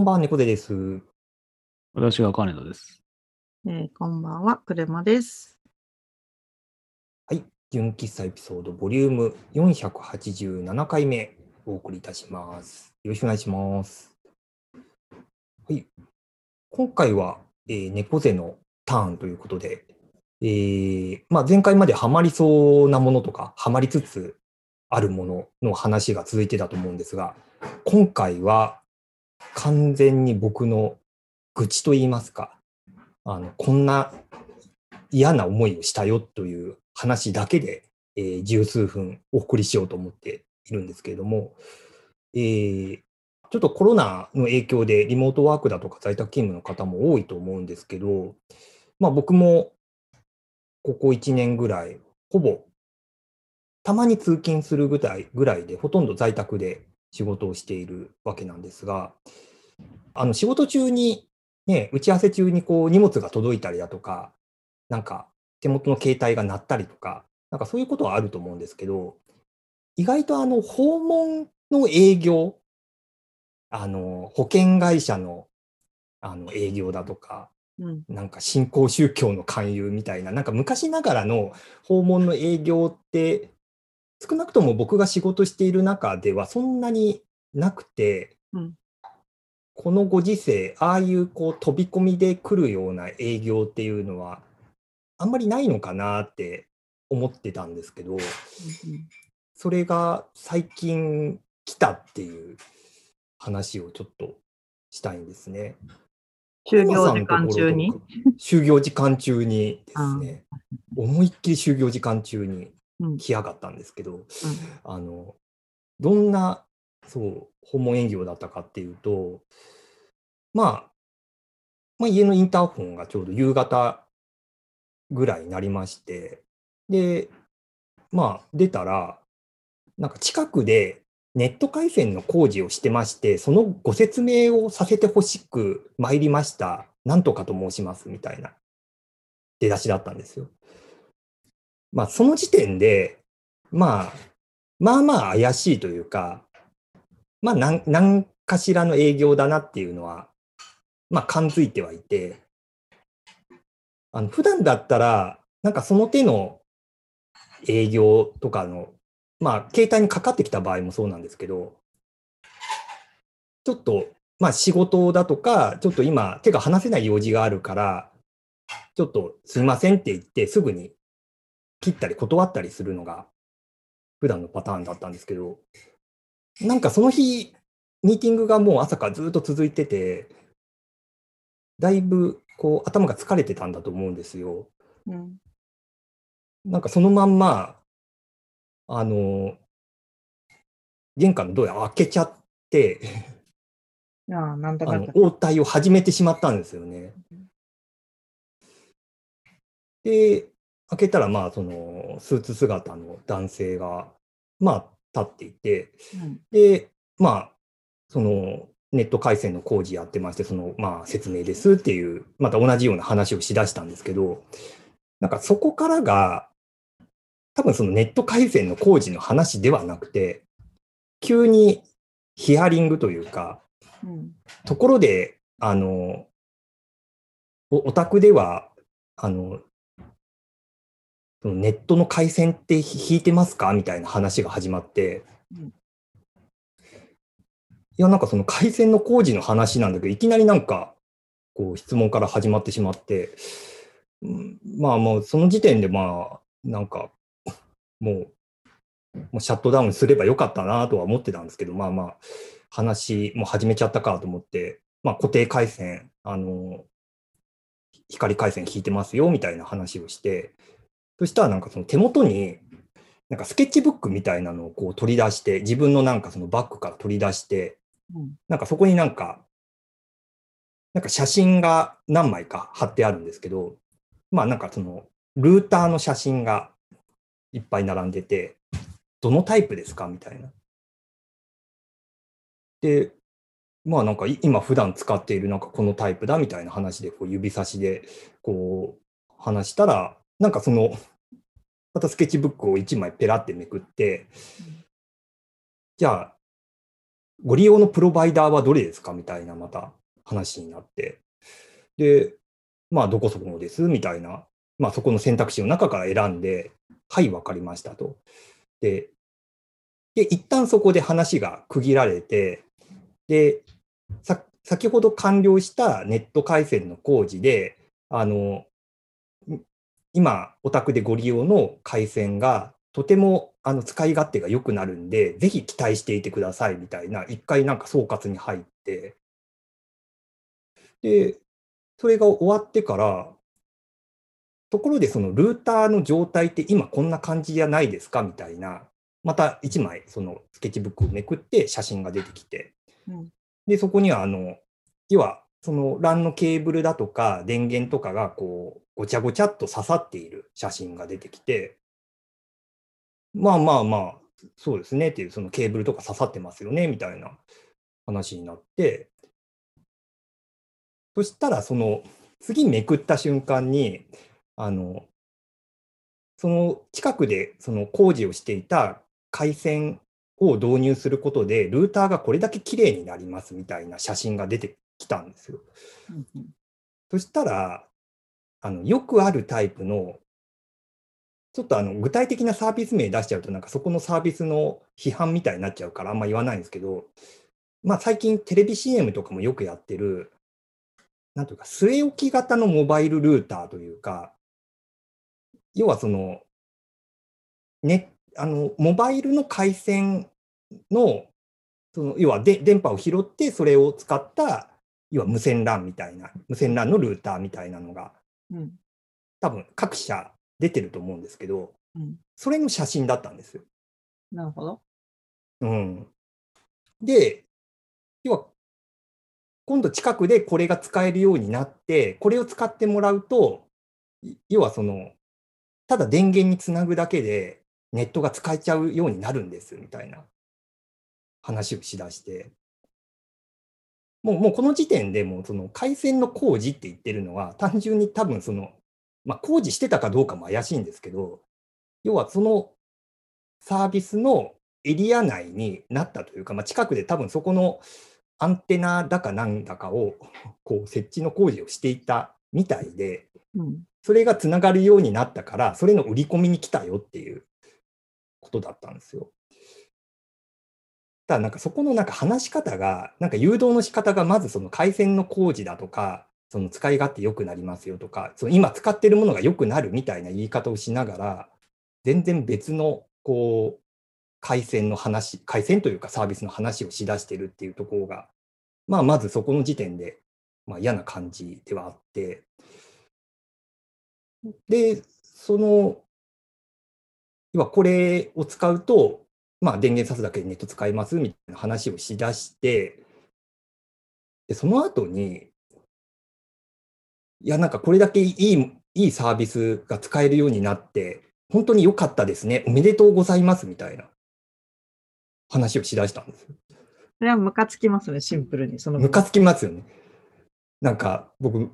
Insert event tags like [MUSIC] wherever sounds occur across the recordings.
こんばんは、猫背です。私が金田です。えーこんばんは、車です。はい。純喫茶エピソード、ボリューム487回目、お送りいたします。よろしくお願いします。はい。今回は、えー猫背のターンということで、えーまあ、前回までハマりそうなものとか、ハマりつつあるものの話が続いてたと思うんですが、今回は完全に僕の愚痴と言いますか、あのこんな嫌な思いをしたよという話だけで、えー十数分お送りしようと思っているんですけれども、えーちょっとコロナの影響でリモートワークだとか在宅勤務の方も多いと思うんですけど、まあ、僕もここ1年ぐらい、ほぼたまに通勤するぐらいぐらいで、ほとんど在宅で仕事をしているわけなんですが、あの仕事中に、ね、打ち合わせ中にこう荷物が届いたりだとか、なんか手元の携帯が鳴ったりとか、なんかそういうことはあると思うんですけど、意外とあの訪問の営業、あの保険会社のあの営業だとか、うん。なんか新興宗教の勧誘みたいな、なんか昔ながらの訪問の営業って、少なくとも僕が仕事している中ではそんなになくて、うんこのご時世、ああいうこう飛び込みで来るような営業っていうのは、あんまりないのかなって思ってたんですけど、それが最近来たっていう話をちょっとしたいんですね。就業時間中に？就業時間中にですね、[LAUGHS] 思いっきり就業時間中にうん。来やがったんですけど、あの、どんな、そう、訪問営業だったかっていうと、まあ、まあ、家のインターホンがちょうど夕方ぐらいになりまして、で、まあ、出たら、なんか近くでネット回線の工事をしてまして、そのご説明をさせてほしく参りました。なんとかと申しますみたいな出だしだったんですよ。まあ、その時点で、まあ、まあまあ怪しいというか、まあ、なん何かしらの営業だなっていうのは、まあ、感づいてはいて、あの普段だったら、なんかその手の営業とかの、まあ、携帯にかかってきた場合もそうなんですけど、ちょっと、まあ、仕事だとか、ちょっと今、手が離せない用事があるから、ちょっとすいませんって言って、すぐに切ったり断ったりするのが普段のパターンだったんですけど、なんかその日、ミーティングがもう朝からずっと続いてて、だいぶこう頭が疲れてたんだと思うんですよ。うん。なんかそのまんま、あの、玄関のドア開けちゃって、ああ、なんだあのかんだ。応対を始めてしまったんですよね。で、開けたら、まあ、その、スーツ姿の男性が、まあ、立っていて、うん。で、まあ、その、ネット回線の工事やってまして、その、まあ、説明ですっていう、また同じような話をしだしたんですけど、なんかそこからが、多分そのネット回線の工事の話ではなくて、急にヒアリングというか、うん。ところで、あの、おお宅では、あのネットの回線って引いてますか？みたいな話が始まって、いや、なんかその回線の工事の話なんだけど、いきなりなんか、こう質問から始まってしまって、うんまあもうその時点でまあ、なんか、もう、もうシャットダウンすればよかったなとは思ってたんですけど、まあまあ、話も始めちゃったかと思って、まあ固定回線、あの、光回線引いてますよみたいな話をして、そしたらなんかその手元に、なんかスケッチブックみたいなのをこう取り出して、自分のなんかそのバッグから取り出して、うん。なんかそこになんか、なんか写真が何枚か貼ってあるんですけど、まあなんかそのルーターの写真がいっぱい並んでて、どのタイプですかみたいな。で、まあなんかい今普段使っているなんかこのタイプだみたいな話でこう指差しでこう話したら、なんかその、またスケッチブックを1枚ペラってめくって、じゃあ、ご利用のプロバイダーはどれですかみたいなまた話になって、で、まあ、どこそこのですみたいな、まあ、そこの選択肢の中から選んで、はい、わかりましたと。で、で、一旦そこで話が区切られて、で、先ほど完了したネット回線の工事で、あの、今、お宅でご利用の回線がとてもあの使い勝手が良くなるんで、ぜひ期待していてくださいみたいな、一回なんか総括に入って、で、それが終わってから、ところでそのルーターの状態って今こんな感じじゃないですかみたいな、また一枚そのスケッチブックをめくって写真が出てきて、うん。で、そこにはあの、要はその LAN のケーブルだとか電源とかがこうごちゃごちゃっと刺さっている写真が出てきて、まあまあまあ、そうですねっていう、そのケーブルとか刺さってますよねみたいな話になって、そしたらその次めくった瞬間に、あの、その近くでその工事をしていた回線を導入することで、ルーターがこれだけ綺麗になりますみたいな写真が出てきたんですよ。うんうんそしたら、あのよくあるタイプの、ちょっとあの具体的なサービス名出しちゃうと、なんかそこのサービスの批判みたいになっちゃうから、あんま言わないんですけど、まあ、最近テレビ CM とかもよくやってる、なんというか、据え置き型のモバイルルーターというか、要はその、ね、あのモバイルの回線の、その要はで電波を拾って、それを使った、要は無線 LAN みたいな、無線 LAN のルーターみたいなのが、うん多分各社出てると思うんですけど、うんそれの写真だったんですよ。なるほど。うん、で、要は、今度近くでこれが使えるようになって、これを使ってもらうと、い要はその、ただ電源につなぐだけでネットが使えちゃうようになるんですみたいな話をしだして、もうもうこの時点でもうその回線の工事って言ってるのは、単純に多分その、まあ、工事してたかどうかも怪しいんですけど、要はそのサービスのエリア内になったというか、まあ、近くで多分そこのアンテナだかなんだかを [LAUGHS] こう設置の工事をしていたみたいで、うんそれがつながるようになったから、それの売り込みに来たよっていうことだったんですよ。ただなんかそこのなんか話し方が、なんか誘導の仕方がまずその回線の工事だとか、その使い勝手良くなりますよとか、その今使ってるものが良くなるみたいな言い方をしながら、全然別のこう回線の話、回線というかサービスの話をしだしてるっていうところが、まあまずそこの時点で、まあ、嫌な感じではあって、で、その、要はこれを使うと、まあ、電源さすだけでネット使えますみたいな話をしだして、でその後に、いや、なんかこれだけいいいいサービスが使えるようになって、本当に良かったですね、おめでとうございますみたいな話をしだしたんですよ。それはムカつきますね、シンプルに。そのムカつきますよね。なんか僕、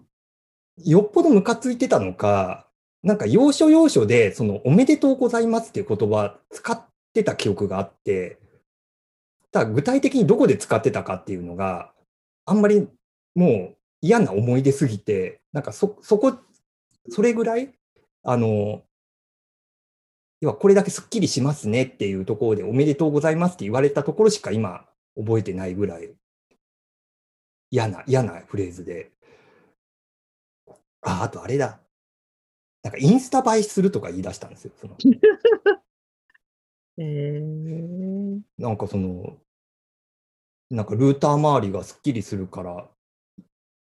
よっぽどムカついてたのか、なんか要所要所で、そのおめでとうございますっていう言葉使ってた記憶があって、ただ具体的にどこで使ってたかっていうのが、あんまりもう嫌な思い出すぎて、なんかそ、そこ、それぐらい、あの、要はこれだけすっきりしますねっていうところでおめでとうございますって言われたところしか今覚えてないぐらい嫌な、嫌なフレーズで。あ、あとあれだ。なんかインスタ映えするとか言い出したんですよ。その [LAUGHS] えー、なんかその、なんかルーター周りがすっきりするから、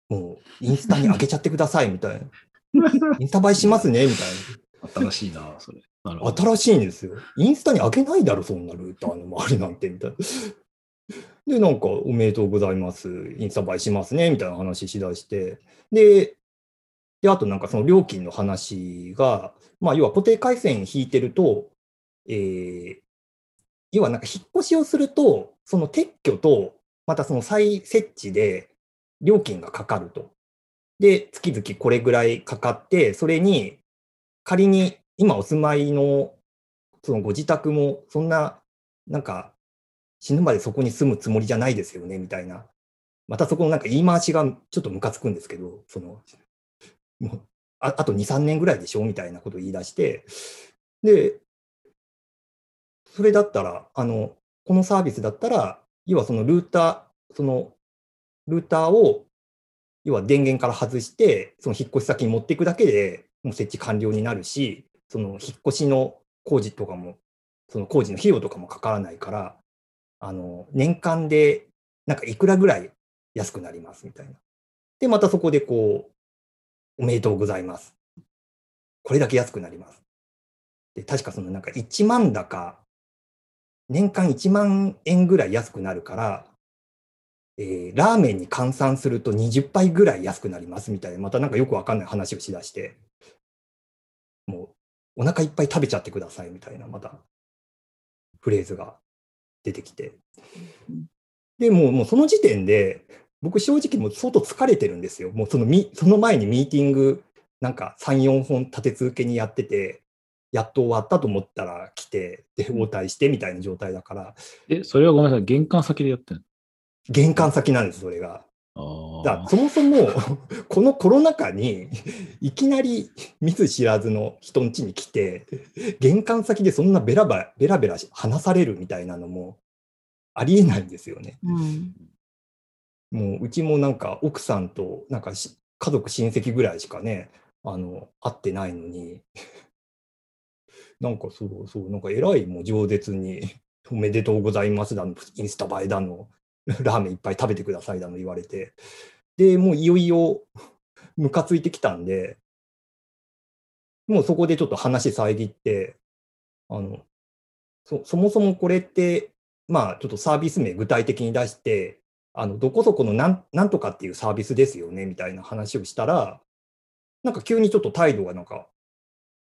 もうインスタに上げちゃってくださいみたいな。[LAUGHS] インスタ映えしますねみたい新しいな、それ。新しいんですよ。インスタに上げないだろ、そんなルーターの周りなんてみたいな。で、なんか、おめでとうございます。インスタ映えしますねみたいな話しだして。で、で、あとなんかその料金の話が、まあ、要は固定回線引いてると、えー要はなんか引っ越しをすると、その撤去と、またその再設置で料金がかかると。で、月々これぐらいかかって、それに仮に今お住まいのそのご自宅もそんな、なんか死ぬまでそこに住むつもりじゃないですよね、みたいな。またそこのなんか言い回しがちょっとムカつくんですけど、その、もう、ああと2、3年ぐらいでしょみたいなことを言い出して、で、それだったら、あの、このサービスだったら、要はそのルーター、その、ルーターを、要は電源から外して、その引っ越し先に持っていくだけでもう設置完了になるし、その引っ越しの工事とかも、その工事の費用とかもかからないから、あの、年間で、なんかいくらぐらい安くなりますみたいな。で、またそこでこう、おめでとうございます。これだけ安くなります。で、確かそのなんか1万だか、年間1万円ぐらい安くなるから、えーラーメンに換算すると20倍ぐらい安くなりますみたいな、またなんかよくわかんない話をしだして、もうお腹いっぱい食べちゃってくださいみたいな、また。フレーズが出てきて。で、もうもうその時点で、僕正直もう相当疲れてるんですよ。もうそのみその前にミーティングなんか3、4本立て続けにやってて、やっと終わったと思ったら来て、で、応対してみたいな状態だから、え、それはごめんなさい。玄関先でやってん玄関先なんです、それが。のああ。だからそもそも、[LAUGHS] このコロナ禍に、いきなり見ず知らずの人ん家に来て、玄関先でそんなベラベラベラベラ話されるみたいなのもありえないんですよね。うん。もううちもなんか奥さんとなんかし家族親戚ぐらいしかね、あの、会ってないのに、なんかそうそう、なんか偉いもう饒舌に、[LAUGHS] おめでとうございますだの、インスタ映えだの、[LAUGHS] ラーメンいっぱい食べてくださいだの言われて、で、もういよいよ [LAUGHS] ムカついてきたんで、もうそこでちょっと話遮って、あの、そそもそもこれって、まあちょっとサービス名具体的に出して、あの、どこそこのなんなんとかっていうサービスですよね、みたいな話をしたら、なんか急にちょっと態度がなんか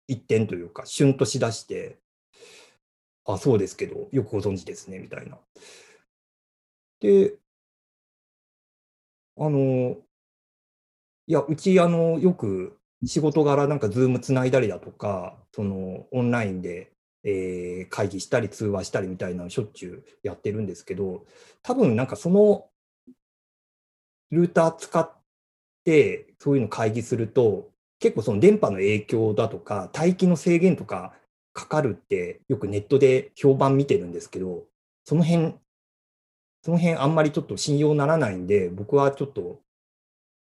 一転というか、シュンとしだして、あ、そうですけど、よくご存知ですね、みたいな。で、あの、いや、うち、あの、よく仕事柄なんかズームつないだりだとか、その、オンラインで、えー会議したり通話したりみたいなのしょっちゅうやってるんですけど、多分なんかそのルーター使ってそういうの会議すると、結構その電波の影響だとか、待機の制限とかかかるってよくネットで評判見てるんですけど、その辺、その辺あんまりちょっと信用ならないんで、僕はちょっと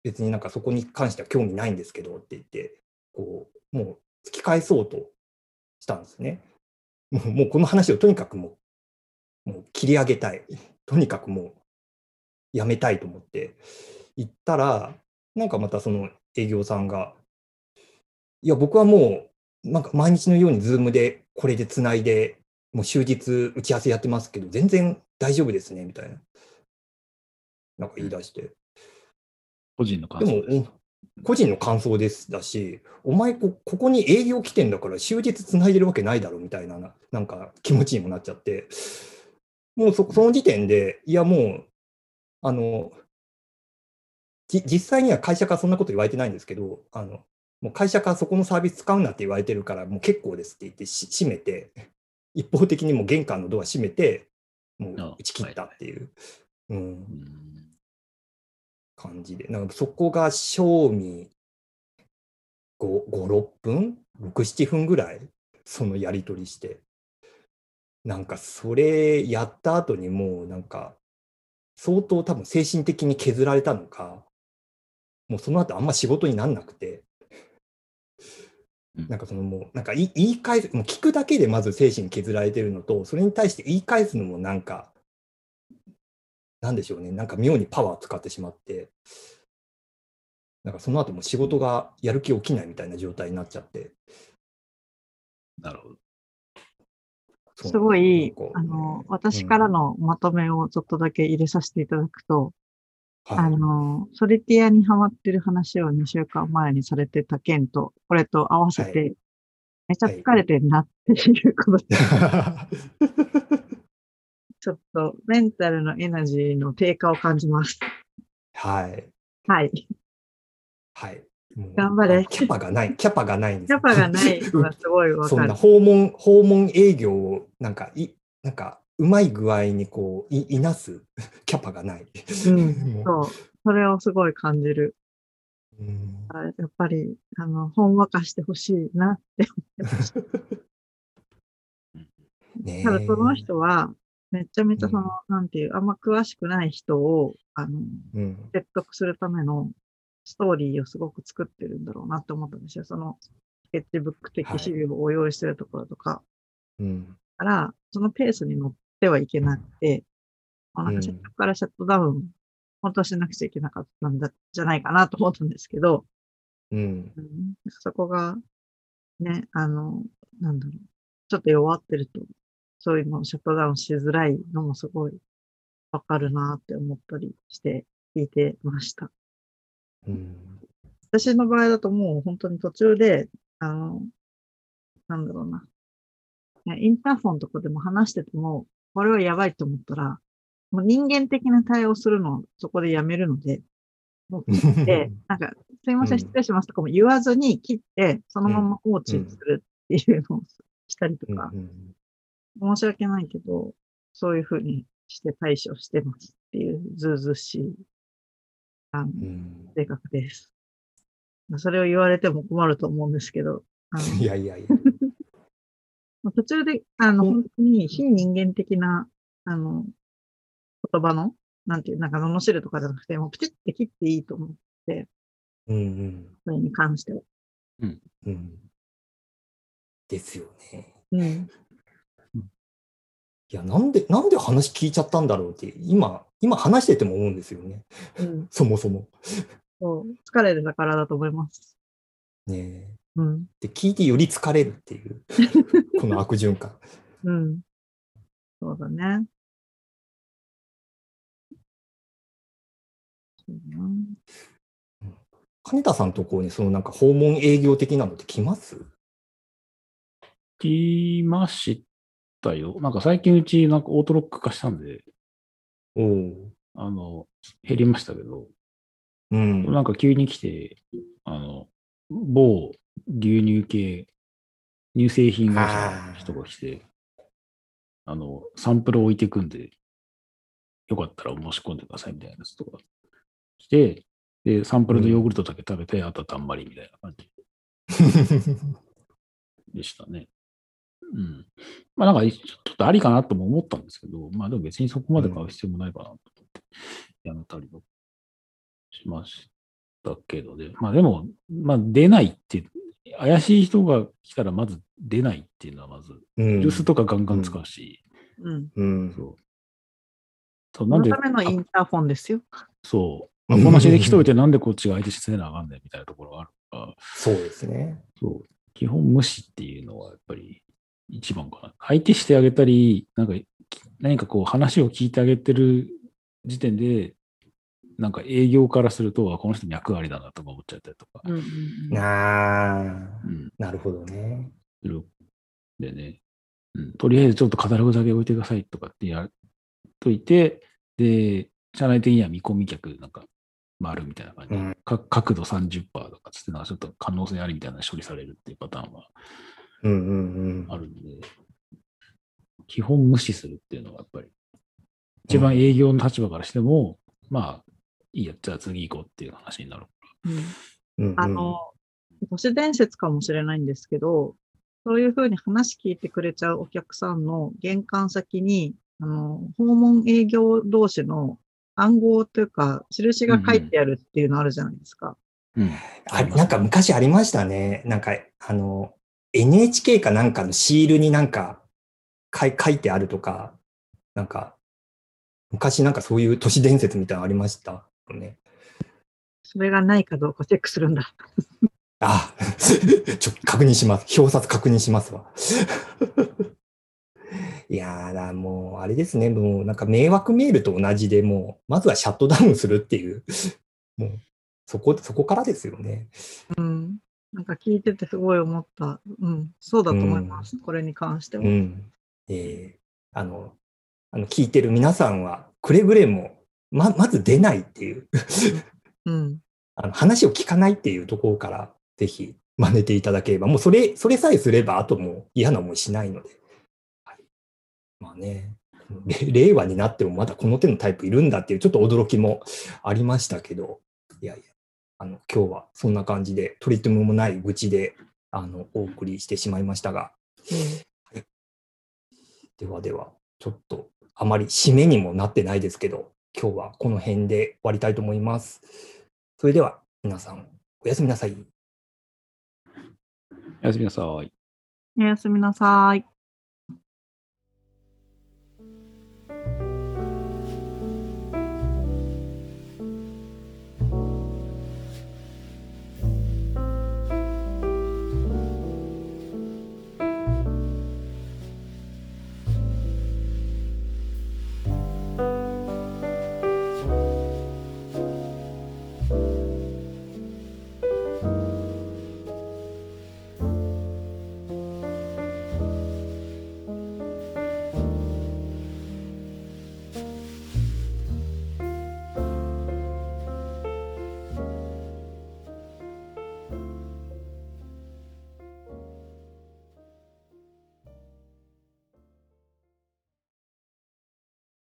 別になんかそこに関しては興味ないんですけどって言って、こう、もう突き返そうとしたんですね。もうもうこの話をとにかくもう、もう切り上げたい。とにかくもうやめたいと思って行ったら、なんかまたその営業さんが、いや、僕はもう、なんか毎日のようにズームでこれでつないで、もう終日打ち合わせやってますけど、全然大丈夫ですね、みたいな。なんか言い出して。個人の感想です。、個人の感想ですだし、お前こ、ここに営業来てんだから終日つないでるわけないだろみたいなな、なんか気持ちにもなっちゃって、もうそその時点で、いやもう、あの、じ実際には会社からそんなこと言われてないんですけど、あの、もう会社からそこのサービス使うなって言われてるから、もう結構ですって言ってし閉めて、一方的にもう玄関のドア閉めて、もうあ打ち切ったっていう。うんうん感じで、なんかそこが賞味5、5、6分 ?6、7分ぐらい、そのやり取りして。なんかそれやった後にもうなんか、相当多分精神的に削られたのか、もうその後あんま仕事になんなくてうん、なんかそのもう、なんか言い言い返す、もう聞くだけでまず精神削られてるのと、それに対して言い返すのもなんか、なんでしょうね、なんか妙にパワー使ってしまって、なんかその後も仕事がやる気起きないみたいな状態になっちゃって。なるほど。すごいあの、私からのまとめをちょっとだけ入れさせていただくと、はいあの、ソリティアにハマってる話を2週間前にされてた件と、これと合わせはて、めちゃ疲れてんなっていうことで、[LAUGHS] ちょっとメンタルのエナジーの低下を感じます。はい。はい。はい。頑張れあキャパがない、キャパがないんですキャパがないのはすごいわ [LAUGHS] そんなかる。訪問、訪問営業を、なんか、い、なんか、うまい具合にこう、いいなす？[LAUGHS] キャパがない。うん [LAUGHS] もそう。それをすごい感じる。ううんあやっぱり、あの、ほんわかしてほしいなって [LAUGHS] ねえただその人は、めちゃめちゃその、なんていう、あんま詳しくない人を、あの、うん説得するためのストーリーをすごく作ってるんだろうなって思ったんですよ。その、スケッチブック的資料を用意してるところとか。うんから、そのペースに乗ってはいけなくて、もうなんうんからシャットダウン、本当はしなくちゃいけなかったんだ、じゃないかなと思ったんですけど、うんうん、そこが、ね、あの、なんだろう、ちょっと弱ってると、そういうのをシャットダウンしづらいのもすごいわかるなって思ったりして聞いてました。うん私の場合だともう本当に途中で、あの、なんだろうな。ねインターフォンとかでも話してても、これはやばいと思ったら、もう人間的な対応するのをそこでやめるので、もう切って、なんか、すいません、うん失礼しますとかも言わずに切って、そのまま放置するっていうのをしたりとうんか、うん。申し訳ないけど、そういうふうにして対処してますっていう、ずうずうしい、あの、うん。性格です。それを言われても困ると思うんですけど、いやいやいや。途中で、あの、うん本当に非人間的な、あの、言葉の、なんていう、なんか罵るとかじゃなくて、もうプチって切っていいと思う。うんうんそれに関しては。うんですよね。うん。いや、なんで、なんで話聞いちゃったんだろうって、今、今話してても思うんですよね。うん。[LAUGHS] そもそも。そう。疲れてたからだと思います。ねえうん。で、聞いてより疲れるっていう、[LAUGHS] この悪循環。うん。そうだね。そうだな金田さんとこに、そのなんか訪問営業的なのって来ます？来ましたよ。なんか最近うちなんかオートロック化したんで、おお。あの、減りましたけど、うん。なんか急に来て、あの、某牛乳系、乳製品会社の人が来て、あの、サンプル置いてくんで、よかったら申し込んでくださいみたいなやつとか来て、で、サンプルのヨーグルトだけ食べて、あとはたんまりみたいな感じでしたね。うん。まあなんか、ちょっとありかなとも思ったんですけど、まあでも別にそこまで買う必要もないかなと思って、やめたりもしましたけどね。まあでも、まあ出ないって、怪しい人が来たらまず出ないっていうのはまず、うん留守とかガンガン使うし、うん。うん。そう。そうそなんで、のためのインターフォンですよ。そう。まあ、こんなしで来といてなんでこっちが相手してせなあかんねんみたいなところがあるから、そうですね。そう。基本無視っていうのはやっぱり一番かな。相手してあげたり、なんか、何かこう話を聞いてあげてる時点で、なんか営業からすると、あこの人脈ありだなとか思っちゃったりとか、うんうんうん。ああ、うん、なるほどね。でね、うん、とりあえずちょっとカタログだけ置いてくださいとかってやっといて、で、社内的には見込み客なんか回るみたいな感じ、うん。か角度30%とかつって、なんかちょっと可能性ありみたいな処理されるっていうパターンはうんうん。あるんで、基本無視するっていうのがやっぱり、一番営業の立場からしても、まあ、いいや、じゃあ次行こうっていう話になる。うんうん。あの、都市伝説かもしれないんですけど、そういうふうに話聞いてくれちゃうお客さんの玄関先に、あの、訪問営業同士の暗号というか、印が書いてあるっていうのあるじゃないですか。うん。あなんか昔ありましたね。なんか、あの、NHK かなんかのシールになんか書い書いてあるとか、なんか、昔なんかそういう都市伝説みたいなのありました？よね。それがないかどうかチェックするんだ。あ、[LAUGHS] ちょ、確認します。表札確認しますわ。[LAUGHS] いやーだ、もう、あれですね。もう、なんか迷惑メールと同じでもう、まずはシャットダウンするっていう、もう、そこ、そこからですよね。うん。なんか聞いててすごい思った。うん。そうだと思います。これに関しては。うん。えーあの、あの、聞いてる皆さんは、くれぐれも、ま、まず出ないっていう、うん。あの話を聞かないっていうところから、ぜひ真似ていただければ、もうそれ、それさえすれば、あともう嫌な思いしないので。はい、まあね。れ令和になってもまだこの手のタイプいるんだっていうちょっと驚きもありましたけど、いやいや、あの今日はそんな感じで、取り留めもない愚痴であのお送りしてしまいましたが、はい、ではでは、ちょっとあまり締めにもなってないですけど、今日はこの辺で終わりたいと思います。それでは皆さん、おやすみなさい。おやすみなさい。おやすみなさい。